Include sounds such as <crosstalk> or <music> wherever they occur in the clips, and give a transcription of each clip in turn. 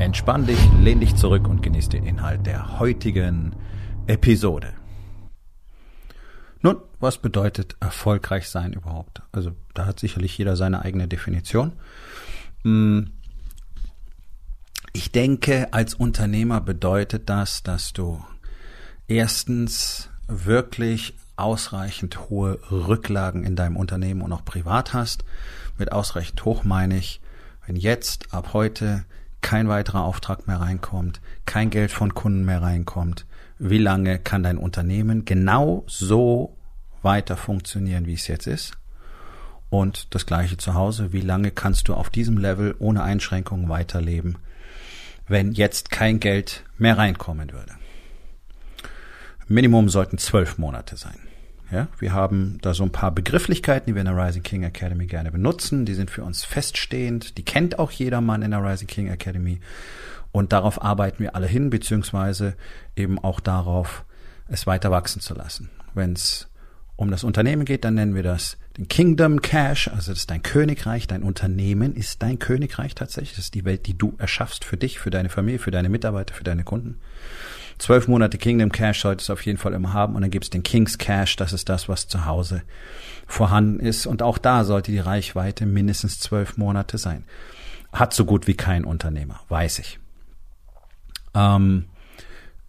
Entspann dich, lehn dich zurück und genieß den Inhalt der heutigen Episode. Nun, was bedeutet erfolgreich sein überhaupt? Also da hat sicherlich jeder seine eigene Definition. Hm. Ich denke, als Unternehmer bedeutet das, dass du erstens wirklich ausreichend hohe Rücklagen in deinem Unternehmen und auch privat hast. Mit ausreichend hoch meine ich, wenn jetzt ab heute kein weiterer Auftrag mehr reinkommt, kein Geld von Kunden mehr reinkommt, wie lange kann dein Unternehmen genau so weiter funktionieren, wie es jetzt ist? Und das gleiche zu Hause, wie lange kannst du auf diesem Level ohne Einschränkungen weiterleben, wenn jetzt kein Geld mehr reinkommen würde? Minimum sollten zwölf Monate sein. Ja, wir haben da so ein paar Begrifflichkeiten, die wir in der Rising King Academy gerne benutzen. Die sind für uns feststehend. Die kennt auch jedermann in der Rising King Academy. Und darauf arbeiten wir alle hin, beziehungsweise eben auch darauf, es weiter wachsen zu lassen. Wenn es um das Unternehmen geht, dann nennen wir das den Kingdom Cash, also das ist dein Königreich, dein Unternehmen ist dein Königreich tatsächlich. Das ist die Welt, die du erschaffst für dich, für deine Familie, für deine Mitarbeiter, für deine Kunden. Zwölf Monate Kingdom Cash solltest du auf jeden Fall immer haben und dann gibt's den King's Cash, das ist das, was zu Hause vorhanden ist und auch da sollte die Reichweite mindestens zwölf Monate sein. Hat so gut wie kein Unternehmer, weiß ich. Ähm,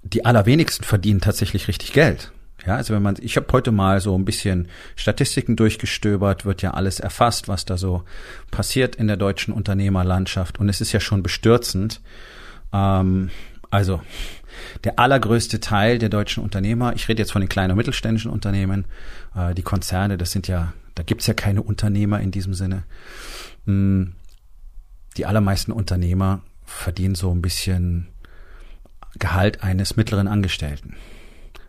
die allerwenigsten verdienen tatsächlich richtig Geld. Ja, also wenn man, ich habe heute mal so ein bisschen Statistiken durchgestöbert, wird ja alles erfasst, was da so passiert in der deutschen Unternehmerlandschaft und es ist ja schon bestürzend. Ähm, also der allergrößte Teil der deutschen Unternehmer, ich rede jetzt von den kleinen und mittelständischen Unternehmen, äh, die Konzerne, das sind ja, da gibt's ja keine Unternehmer in diesem Sinne. Mm, die allermeisten Unternehmer verdienen so ein bisschen Gehalt eines mittleren Angestellten.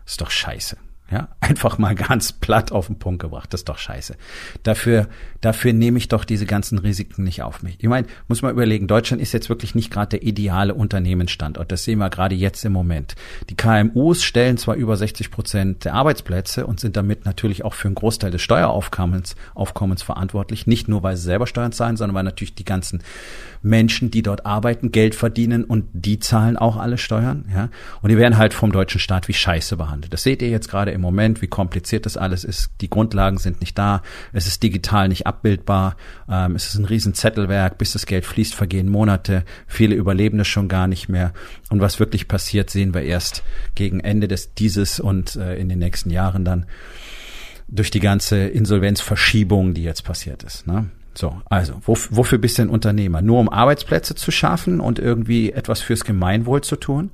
ist doch scheiße. Ja, <laughs> einfach mal ganz platt auf den Punkt gebracht. Das ist doch scheiße. Dafür, dafür nehme ich doch diese ganzen Risiken nicht auf mich. Ich meine, muss man überlegen, Deutschland ist jetzt wirklich nicht gerade der ideale Unternehmensstandort. Das sehen wir gerade jetzt im Moment. Die KMUs stellen zwar über 60 Prozent der Arbeitsplätze und sind damit natürlich auch für einen Großteil des Steueraufkommens Aufkommens verantwortlich. Nicht nur, weil sie selber Steuern zahlen, sondern weil natürlich die ganzen Menschen, die dort arbeiten, Geld verdienen und die zahlen auch alle Steuern. Ja, und die werden halt vom deutschen Staat wie Scheiße behandelt. Das seht ihr jetzt gerade im Moment, wie kompliziert das alles ist. Die Grundlagen sind nicht da. Es ist digital nicht abbildbar. Ähm, es ist ein riesen Zettelwerk. Bis das Geld fließt, vergehen Monate. Viele überleben es schon gar nicht mehr. Und was wirklich passiert, sehen wir erst gegen Ende des dieses und äh, in den nächsten Jahren dann durch die ganze Insolvenzverschiebung, die jetzt passiert ist. Ne? So, also, wofür bist du ein Unternehmer? Nur um Arbeitsplätze zu schaffen und irgendwie etwas fürs Gemeinwohl zu tun?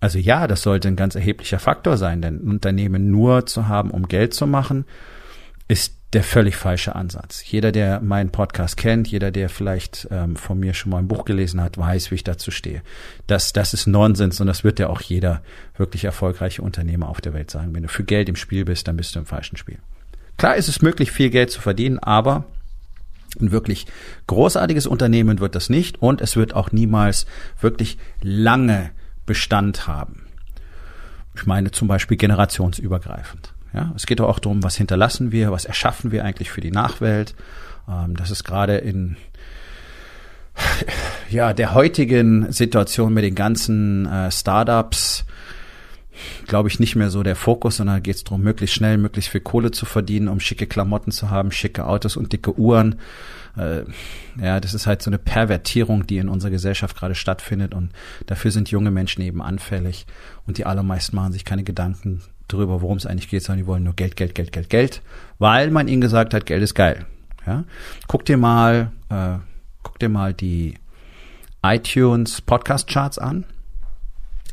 Also ja, das sollte ein ganz erheblicher Faktor sein, denn Unternehmen nur zu haben, um Geld zu machen, ist der völlig falsche Ansatz. Jeder, der meinen Podcast kennt, jeder, der vielleicht ähm, von mir schon mal ein Buch gelesen hat, weiß, wie ich dazu stehe. Das, das ist Nonsens und das wird ja auch jeder wirklich erfolgreiche Unternehmer auf der Welt sagen. Wenn du für Geld im Spiel bist, dann bist du im falschen Spiel. Klar ist es möglich, viel Geld zu verdienen, aber ein wirklich großartiges Unternehmen wird das nicht und es wird auch niemals wirklich lange Bestand haben. Ich meine zum Beispiel generationsübergreifend. Ja, es geht auch darum, was hinterlassen wir, was erschaffen wir eigentlich für die Nachwelt. Ähm, das ist gerade in ja der heutigen Situation mit den ganzen äh, Startups glaube ich, nicht mehr so der Fokus, sondern geht es darum, möglichst schnell, möglichst viel Kohle zu verdienen, um schicke Klamotten zu haben, schicke Autos und dicke Uhren. Äh, ja, das ist halt so eine Pervertierung, die in unserer Gesellschaft gerade stattfindet und dafür sind junge Menschen eben anfällig und die allermeisten machen sich keine Gedanken darüber, worum es eigentlich geht, sondern die wollen nur Geld, Geld, Geld, Geld, Geld, weil man ihnen gesagt hat, Geld ist geil. Ja, guck dir mal, äh, guck dir mal die iTunes Podcast Charts an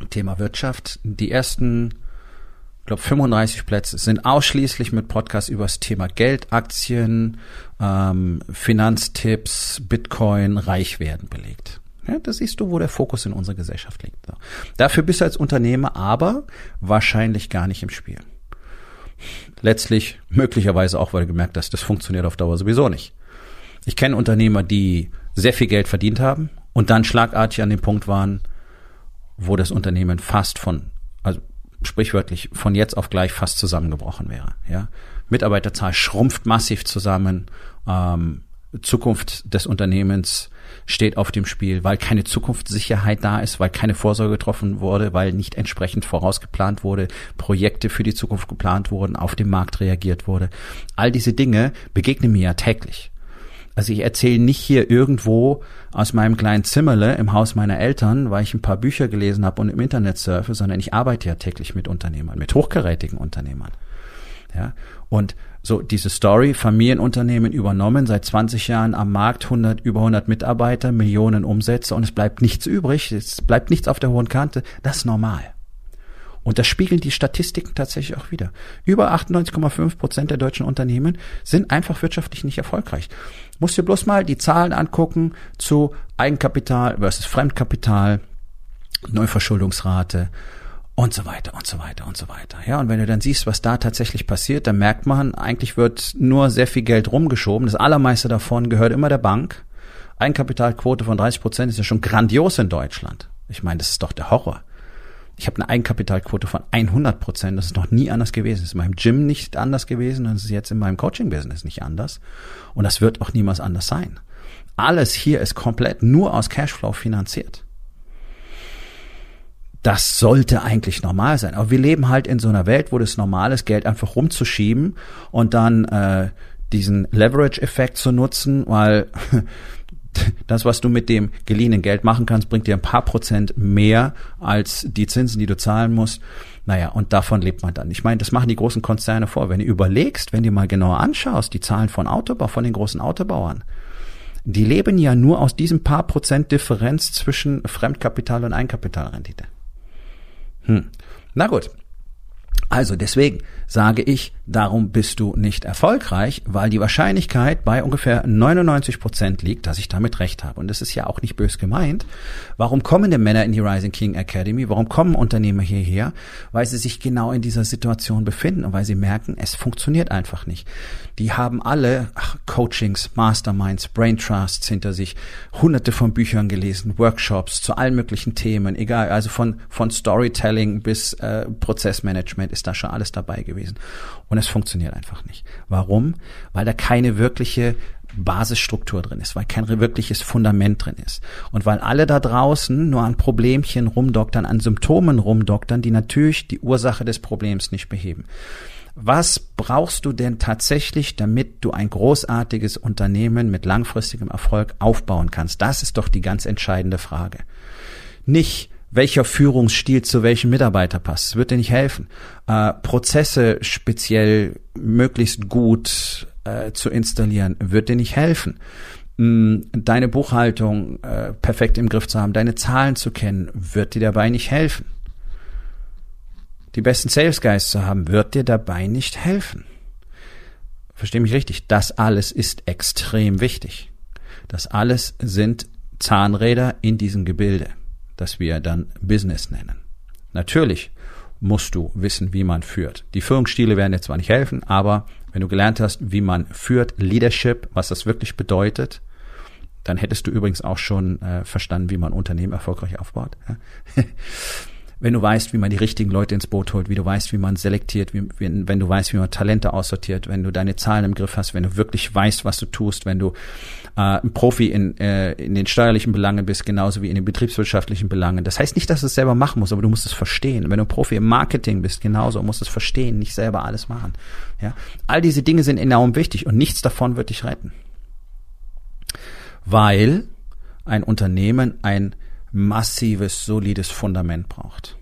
Thema Wirtschaft. Die ersten, glaube 35 Plätze sind ausschließlich mit Podcasts über das Thema Geld, Aktien, ähm, Finanztipps, Bitcoin, Reichwerden belegt. Ja, da siehst du, wo der Fokus in unserer Gesellschaft liegt. So. Dafür bist du als Unternehmer aber wahrscheinlich gar nicht im Spiel. Letztlich möglicherweise auch, weil du gemerkt hast, das funktioniert auf Dauer sowieso nicht. Ich kenne Unternehmer, die sehr viel Geld verdient haben und dann schlagartig an dem Punkt waren, wo das Unternehmen fast von, also sprichwörtlich von jetzt auf gleich fast zusammengebrochen wäre. Ja, Mitarbeiterzahl schrumpft massiv zusammen. Ähm, Zukunft des Unternehmens steht auf dem Spiel, weil keine Zukunftssicherheit da ist, weil keine Vorsorge getroffen wurde, weil nicht entsprechend vorausgeplant wurde, Projekte für die Zukunft geplant wurden, auf dem Markt reagiert wurde. All diese Dinge begegnen mir ja täglich. Also ich erzähle nicht hier irgendwo aus meinem kleinen Zimmerle im Haus meiner Eltern, weil ich ein paar Bücher gelesen habe und im Internet surfe, sondern ich arbeite ja täglich mit Unternehmern, mit hochkarätigen Unternehmern. Ja, und so diese Story, Familienunternehmen übernommen, seit 20 Jahren am Markt, 100, über 100 Mitarbeiter, Millionen Umsätze und es bleibt nichts übrig, es bleibt nichts auf der hohen Kante, das ist normal. Und das spiegeln die Statistiken tatsächlich auch wieder. Über 98,5 Prozent der deutschen Unternehmen sind einfach wirtschaftlich nicht erfolgreich. Musst dir bloß mal die Zahlen angucken zu Eigenkapital versus Fremdkapital, Neuverschuldungsrate und so weiter und so weiter und so weiter. Ja, und wenn du dann siehst, was da tatsächlich passiert, dann merkt man, eigentlich wird nur sehr viel Geld rumgeschoben. Das allermeiste davon gehört immer der Bank. Eigenkapitalquote von 30 Prozent ist ja schon grandios in Deutschland. Ich meine, das ist doch der Horror. Ich habe eine Eigenkapitalquote von 100 Prozent. Das ist noch nie anders gewesen. Das ist in meinem Gym nicht anders gewesen und es ist jetzt in meinem Coaching-Business nicht anders. Und das wird auch niemals anders sein. Alles hier ist komplett nur aus Cashflow finanziert. Das sollte eigentlich normal sein. Aber wir leben halt in so einer Welt, wo das normal ist, Geld einfach rumzuschieben und dann äh, diesen Leverage-Effekt zu nutzen, weil <laughs> das, was du mit dem geliehenen Geld machen kannst, bringt dir ein paar Prozent mehr als die Zinsen, die du zahlen musst. Naja, und davon lebt man dann. Ich meine, das machen die großen Konzerne vor. Wenn du überlegst, wenn du mal genauer anschaust, die Zahlen von Autobau, von den großen Autobauern, die leben ja nur aus diesem paar Prozent Differenz zwischen Fremdkapital und Einkapitalrendite. Hm. Na gut. Also deswegen sage ich, darum bist du nicht erfolgreich, weil die Wahrscheinlichkeit bei ungefähr 99 Prozent liegt, dass ich damit recht habe. Und das ist ja auch nicht bös gemeint. Warum kommen denn Männer in die Rising King Academy? Warum kommen Unternehmer hierher? Weil sie sich genau in dieser Situation befinden und weil sie merken, es funktioniert einfach nicht. Die haben alle ach, Coachings, Masterminds, Brain Trusts hinter sich, hunderte von Büchern gelesen, Workshops zu allen möglichen Themen, egal, also von, von Storytelling bis äh, Prozessmanagement ist da schon alles dabei gewesen. Es funktioniert einfach nicht. Warum? Weil da keine wirkliche Basisstruktur drin ist, weil kein wirkliches Fundament drin ist. Und weil alle da draußen nur an Problemchen rumdoktern, an Symptomen rumdoktern, die natürlich die Ursache des Problems nicht beheben. Was brauchst du denn tatsächlich, damit du ein großartiges Unternehmen mit langfristigem Erfolg aufbauen kannst? Das ist doch die ganz entscheidende Frage. Nicht, welcher Führungsstil zu welchem Mitarbeiter passt. Wird dir nicht helfen. Äh, Prozesse speziell möglichst gut äh, zu installieren, wird dir nicht helfen. Mm, deine Buchhaltung äh, perfekt im Griff zu haben, deine Zahlen zu kennen, wird dir dabei nicht helfen. Die besten Sales Guys zu haben, wird dir dabei nicht helfen. Versteh mich richtig, das alles ist extrem wichtig. Das alles sind Zahnräder in diesem Gebilde das wir dann Business nennen. Natürlich musst du wissen, wie man führt. Die Führungsstile werden dir zwar nicht helfen, aber wenn du gelernt hast, wie man führt, Leadership, was das wirklich bedeutet, dann hättest du übrigens auch schon äh, verstanden, wie man Unternehmen erfolgreich aufbaut. <laughs> Wenn du weißt, wie man die richtigen Leute ins Boot holt, wie du weißt, wie man selektiert, wie, wenn, wenn du weißt, wie man Talente aussortiert, wenn du deine Zahlen im Griff hast, wenn du wirklich weißt, was du tust, wenn du äh, ein Profi in, äh, in den steuerlichen Belangen bist, genauso wie in den betriebswirtschaftlichen Belangen. Das heißt nicht, dass du es selber machen musst, aber du musst es verstehen. Wenn du Profi im Marketing bist, genauso, musst du es verstehen, nicht selber alles machen. Ja? All diese Dinge sind enorm wichtig und nichts davon wird dich retten. Weil ein Unternehmen ein massives, solides Fundament braucht.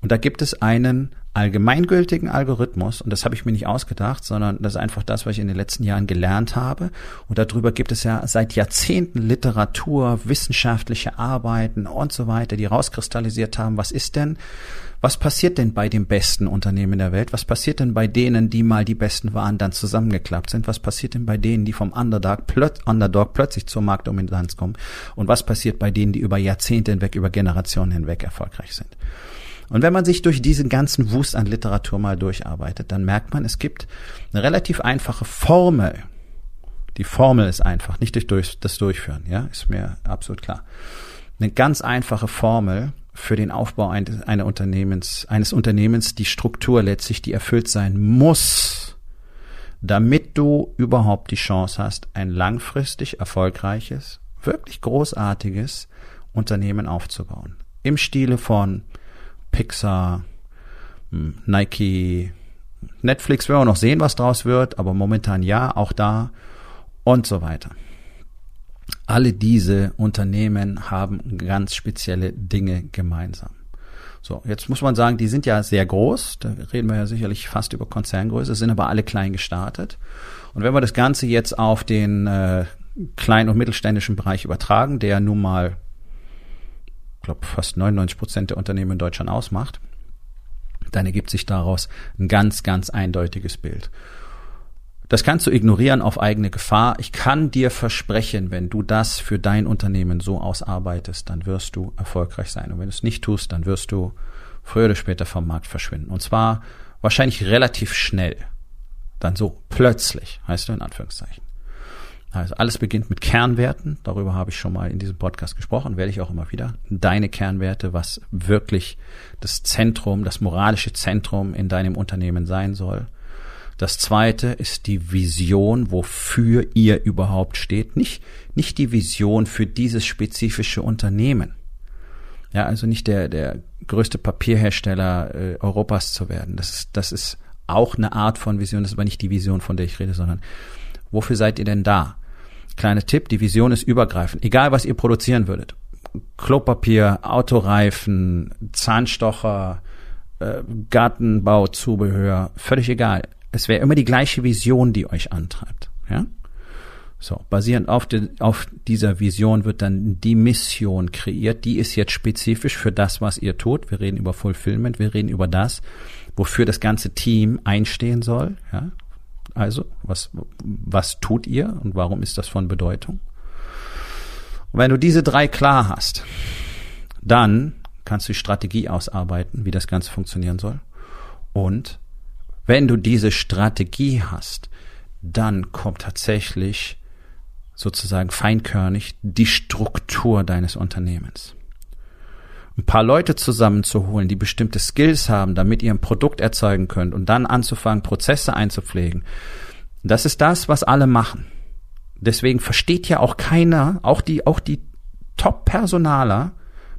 Und da gibt es einen allgemeingültigen Algorithmus, und das habe ich mir nicht ausgedacht, sondern das ist einfach das, was ich in den letzten Jahren gelernt habe. Und darüber gibt es ja seit Jahrzehnten Literatur, wissenschaftliche Arbeiten und so weiter, die rauskristallisiert haben, was ist denn, was passiert denn bei den besten Unternehmen der Welt? Was passiert denn bei denen, die mal die besten waren, dann zusammengeklappt sind? Was passiert denn bei denen, die vom Underdog, plöt Underdog plötzlich zur Marktdominanz kommen? Und was passiert bei denen, die über Jahrzehnte hinweg, über Generationen hinweg erfolgreich sind? Und wenn man sich durch diesen ganzen Wust an Literatur mal durcharbeitet, dann merkt man, es gibt eine relativ einfache Formel. Die Formel ist einfach, nicht durch das Durchführen, ja, ist mir absolut klar. Eine ganz einfache Formel für den Aufbau eines, Unternehmens, eines Unternehmens, die Struktur letztlich, die erfüllt sein muss, damit du überhaupt die Chance hast, ein langfristig erfolgreiches, wirklich großartiges Unternehmen aufzubauen. Im Stile von Pixar, hm, Nike, Netflix werden wir noch sehen, was draus wird, aber momentan ja, auch da und so weiter. Alle diese Unternehmen haben ganz spezielle Dinge gemeinsam. So, jetzt muss man sagen, die sind ja sehr groß, da reden wir ja sicherlich fast über Konzerngröße, sind aber alle klein gestartet. Und wenn wir das Ganze jetzt auf den äh, kleinen und mittelständischen Bereich übertragen, der nun mal glaube fast 99 Prozent der Unternehmen in Deutschland ausmacht, dann ergibt sich daraus ein ganz, ganz eindeutiges Bild. Das kannst du ignorieren auf eigene Gefahr. Ich kann dir versprechen, wenn du das für dein Unternehmen so ausarbeitest, dann wirst du erfolgreich sein. Und wenn du es nicht tust, dann wirst du früher oder später vom Markt verschwinden. Und zwar wahrscheinlich relativ schnell. Dann so plötzlich, heißt du in Anführungszeichen. Also alles beginnt mit Kernwerten. Darüber habe ich schon mal in diesem Podcast gesprochen, werde ich auch immer wieder. Deine Kernwerte, was wirklich das Zentrum, das moralische Zentrum in deinem Unternehmen sein soll. Das zweite ist die Vision, wofür ihr überhaupt steht. Nicht, nicht die Vision für dieses spezifische Unternehmen. Ja, also nicht der, der größte Papierhersteller äh, Europas zu werden. Das ist, das ist auch eine Art von Vision, das ist aber nicht die Vision, von der ich rede, sondern wofür seid ihr denn da? Kleiner Tipp, die Vision ist übergreifend. Egal, was ihr produzieren würdet. Klopapier, Autoreifen, Zahnstocher, äh, Gartenbauzubehör, völlig egal. Es wäre immer die gleiche Vision, die euch antreibt. Ja? So, basierend auf, de, auf dieser Vision wird dann die Mission kreiert. Die ist jetzt spezifisch für das, was ihr tut. Wir reden über Fulfillment, wir reden über das, wofür das ganze Team einstehen soll. Ja? Also, was, was tut ihr und warum ist das von Bedeutung? Und wenn du diese drei klar hast, dann kannst du die Strategie ausarbeiten, wie das Ganze funktionieren soll. Und wenn du diese Strategie hast, dann kommt tatsächlich sozusagen feinkörnig die Struktur deines Unternehmens ein paar Leute zusammenzuholen, die bestimmte Skills haben, damit ihr ein Produkt erzeugen könnt und dann anzufangen, Prozesse einzupflegen. Das ist das, was alle machen. Deswegen versteht ja auch keiner, auch die, auch die Top-Personaler,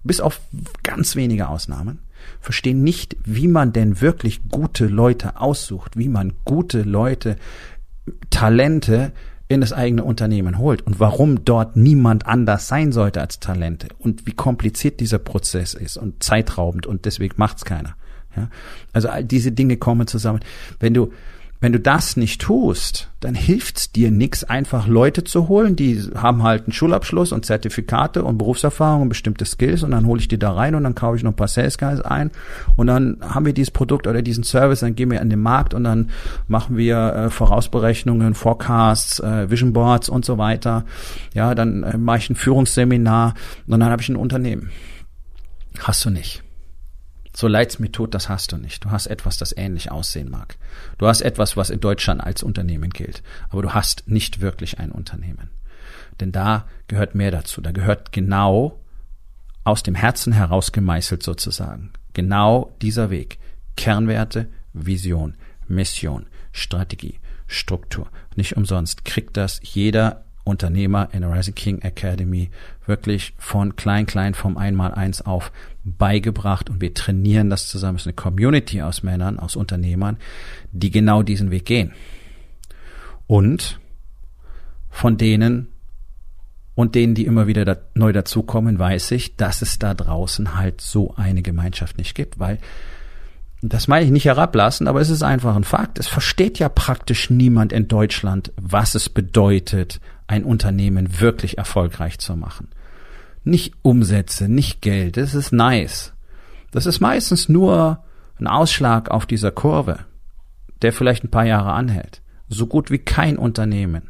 bis auf ganz wenige Ausnahmen, verstehen nicht, wie man denn wirklich gute Leute aussucht, wie man gute Leute, Talente in das eigene Unternehmen holt und warum dort niemand anders sein sollte als Talente und wie kompliziert dieser Prozess ist und zeitraubend und deswegen macht's keiner. Ja? Also all diese Dinge kommen zusammen. Wenn du wenn du das nicht tust, dann hilft's dir nix, einfach Leute zu holen, die haben halt einen Schulabschluss und Zertifikate und Berufserfahrung und bestimmte Skills und dann hole ich die da rein und dann kaufe ich noch ein paar Sales Guys ein und dann haben wir dieses Produkt oder diesen Service, dann gehen wir an den Markt und dann machen wir äh, Vorausberechnungen, Forecasts, äh, Vision Boards und so weiter. Ja, dann äh, mache ich ein Führungsseminar und dann habe ich ein Unternehmen. Hast du nicht. So leid's mir tut, das hast du nicht. Du hast etwas, das ähnlich aussehen mag. Du hast etwas, was in Deutschland als Unternehmen gilt. Aber du hast nicht wirklich ein Unternehmen. Denn da gehört mehr dazu. Da gehört genau aus dem Herzen heraus gemeißelt sozusagen. Genau dieser Weg. Kernwerte, Vision, Mission, Strategie, Struktur. Nicht umsonst kriegt das jeder Unternehmer in der Rising King Academy wirklich von klein, klein vom Einmaleins auf beigebracht und wir trainieren das zusammen. Es ist eine Community aus Männern, aus Unternehmern, die genau diesen Weg gehen. Und von denen und denen, die immer wieder da, neu dazukommen, weiß ich, dass es da draußen halt so eine Gemeinschaft nicht gibt, weil das meine ich nicht herablassen, aber es ist einfach ein Fakt. Es versteht ja praktisch niemand in Deutschland, was es bedeutet, ein Unternehmen wirklich erfolgreich zu machen. Nicht Umsätze, nicht Geld, das ist nice. Das ist meistens nur ein Ausschlag auf dieser Kurve, der vielleicht ein paar Jahre anhält. So gut wie kein Unternehmen,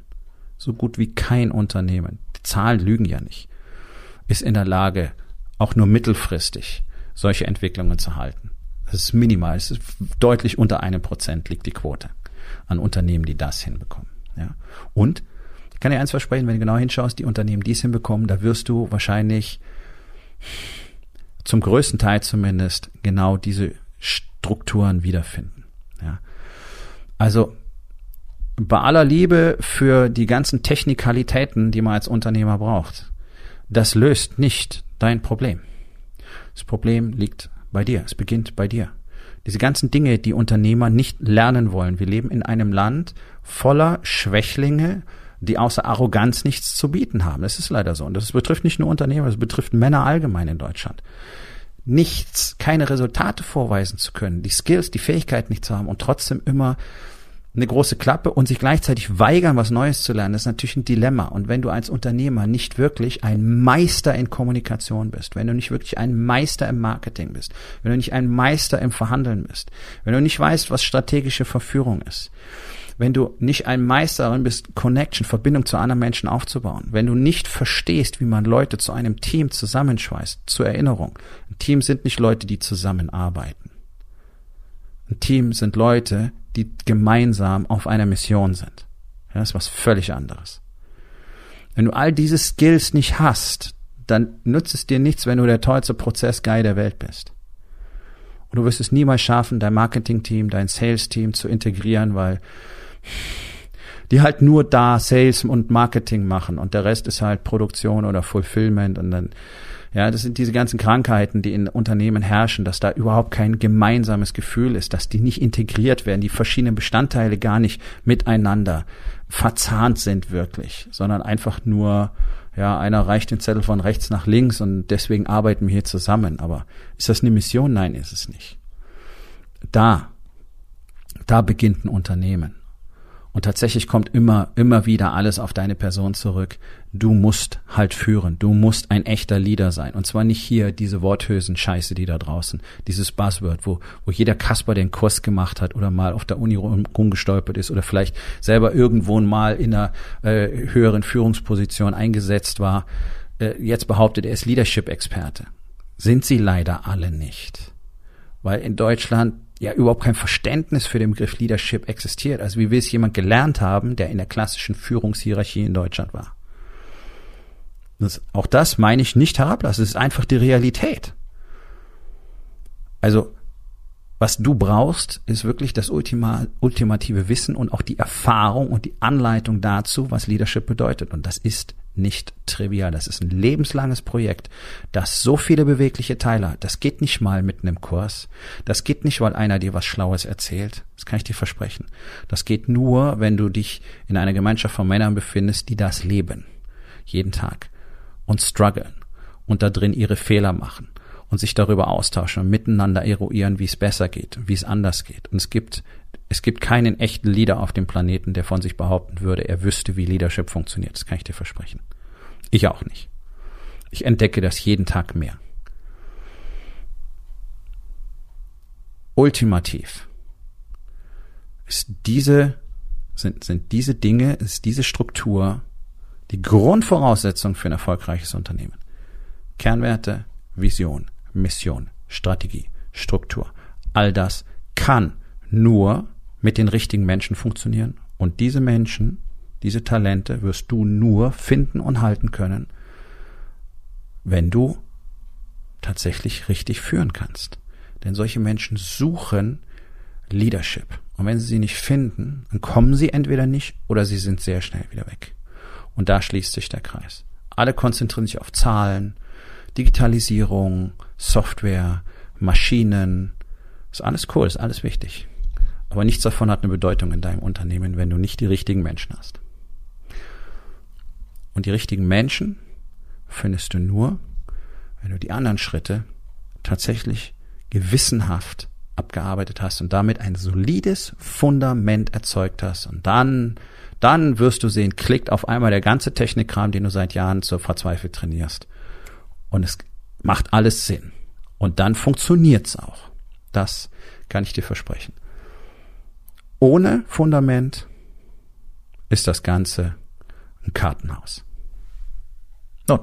so gut wie kein Unternehmen, die Zahlen lügen ja nicht, ist in der Lage, auch nur mittelfristig solche Entwicklungen zu halten. Das ist minimal. Es ist deutlich unter einem Prozent liegt die Quote an Unternehmen, die das hinbekommen. Ja. Und ich kann dir eins versprechen, wenn du genau hinschaust, die Unternehmen, die es hinbekommen, da wirst du wahrscheinlich zum größten Teil zumindest genau diese Strukturen wiederfinden. Ja. Also bei aller Liebe für die ganzen Technikalitäten, die man als Unternehmer braucht, das löst nicht dein Problem. Das Problem liegt bei dir. Es beginnt bei dir. Diese ganzen Dinge, die Unternehmer nicht lernen wollen. Wir leben in einem Land voller Schwächlinge, die außer Arroganz nichts zu bieten haben. Das ist leider so. Und das betrifft nicht nur Unternehmer, das betrifft Männer allgemein in Deutschland. Nichts, keine Resultate vorweisen zu können, die Skills, die Fähigkeit nicht zu haben und trotzdem immer eine große Klappe und sich gleichzeitig weigern, was Neues zu lernen, ist natürlich ein Dilemma. Und wenn du als Unternehmer nicht wirklich ein Meister in Kommunikation bist, wenn du nicht wirklich ein Meister im Marketing bist, wenn du nicht ein Meister im Verhandeln bist, wenn du nicht weißt, was strategische Verführung ist, wenn du nicht ein Meister darin bist, Connection, Verbindung zu anderen Menschen aufzubauen, wenn du nicht verstehst, wie man Leute zu einem Team zusammenschweißt, zur Erinnerung. Ein Team sind nicht Leute, die zusammenarbeiten. Ein Team sind Leute, die gemeinsam auf einer Mission sind. Ja, das ist was völlig anderes. Wenn du all diese Skills nicht hast, dann nützt es dir nichts, wenn du der tollste Prozessguy der Welt bist. Und du wirst es niemals schaffen, dein Marketing-Team, dein Sales-Team zu integrieren, weil die halt nur da Sales und Marketing machen und der Rest ist halt Produktion oder Fulfillment und dann ja, das sind diese ganzen Krankheiten, die in Unternehmen herrschen, dass da überhaupt kein gemeinsames Gefühl ist, dass die nicht integriert werden, die verschiedenen Bestandteile gar nicht miteinander verzahnt sind wirklich, sondern einfach nur, ja, einer reicht den Zettel von rechts nach links und deswegen arbeiten wir hier zusammen. Aber ist das eine Mission? Nein, ist es nicht. Da, da beginnt ein Unternehmen. Und tatsächlich kommt immer, immer wieder alles auf deine Person zurück. Du musst halt führen. Du musst ein echter Leader sein. Und zwar nicht hier diese Worthülsen-Scheiße, die da draußen, dieses Buzzword, wo, wo jeder Kasper den Kurs gemacht hat oder mal auf der Uni rumgestolpert ist oder vielleicht selber irgendwo mal in einer äh, höheren Führungsposition eingesetzt war. Äh, jetzt behauptet, er ist Leadership-Experte. Sind sie leider alle nicht. Weil in Deutschland ja überhaupt kein Verständnis für den Begriff Leadership existiert. Also wie will es jemand gelernt haben, der in der klassischen Führungshierarchie in Deutschland war? Das, auch das meine ich nicht herablassen. Es ist einfach die Realität. Also, was du brauchst, ist wirklich das Ultima, ultimative Wissen und auch die Erfahrung und die Anleitung dazu, was Leadership bedeutet. Und das ist nicht trivial. Das ist ein lebenslanges Projekt, das so viele bewegliche Teile hat. Das geht nicht mal mit einem Kurs. Das geht nicht, weil einer dir was Schlaues erzählt. Das kann ich dir versprechen. Das geht nur, wenn du dich in einer Gemeinschaft von Männern befindest, die das leben. Jeden Tag. Und strugglen. Und da drin ihre Fehler machen. Und sich darüber austauschen und miteinander eruieren, wie es besser geht, wie es anders geht. Und es gibt es gibt keinen echten Leader auf dem Planeten, der von sich behaupten würde, er wüsste, wie Leadership funktioniert. Das kann ich dir versprechen. Ich auch nicht. Ich entdecke das jeden Tag mehr. Ultimativ ist diese, sind, sind diese Dinge, ist diese Struktur die Grundvoraussetzung für ein erfolgreiches Unternehmen. Kernwerte, Vision, Mission, Strategie, Struktur. All das kann nur mit den richtigen Menschen funktionieren. Und diese Menschen, diese Talente wirst du nur finden und halten können, wenn du tatsächlich richtig führen kannst. Denn solche Menschen suchen Leadership. Und wenn sie sie nicht finden, dann kommen sie entweder nicht oder sie sind sehr schnell wieder weg. Und da schließt sich der Kreis. Alle konzentrieren sich auf Zahlen, Digitalisierung, Software, Maschinen. Ist alles cool, ist alles wichtig. Aber nichts davon hat eine Bedeutung in deinem Unternehmen, wenn du nicht die richtigen Menschen hast. Und die richtigen Menschen findest du nur, wenn du die anderen Schritte tatsächlich gewissenhaft abgearbeitet hast und damit ein solides Fundament erzeugt hast und dann dann wirst du sehen, klickt auf einmal der ganze Technikkram, den du seit Jahren so verzweifelt trainierst. Und es macht alles Sinn. Und dann funktioniert's auch. Das kann ich dir versprechen. Ohne Fundament ist das Ganze ein Kartenhaus. Nun,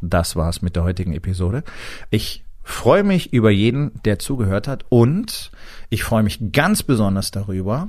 das war's mit der heutigen Episode. Ich freue mich über jeden, der zugehört hat und ich freue mich ganz besonders darüber,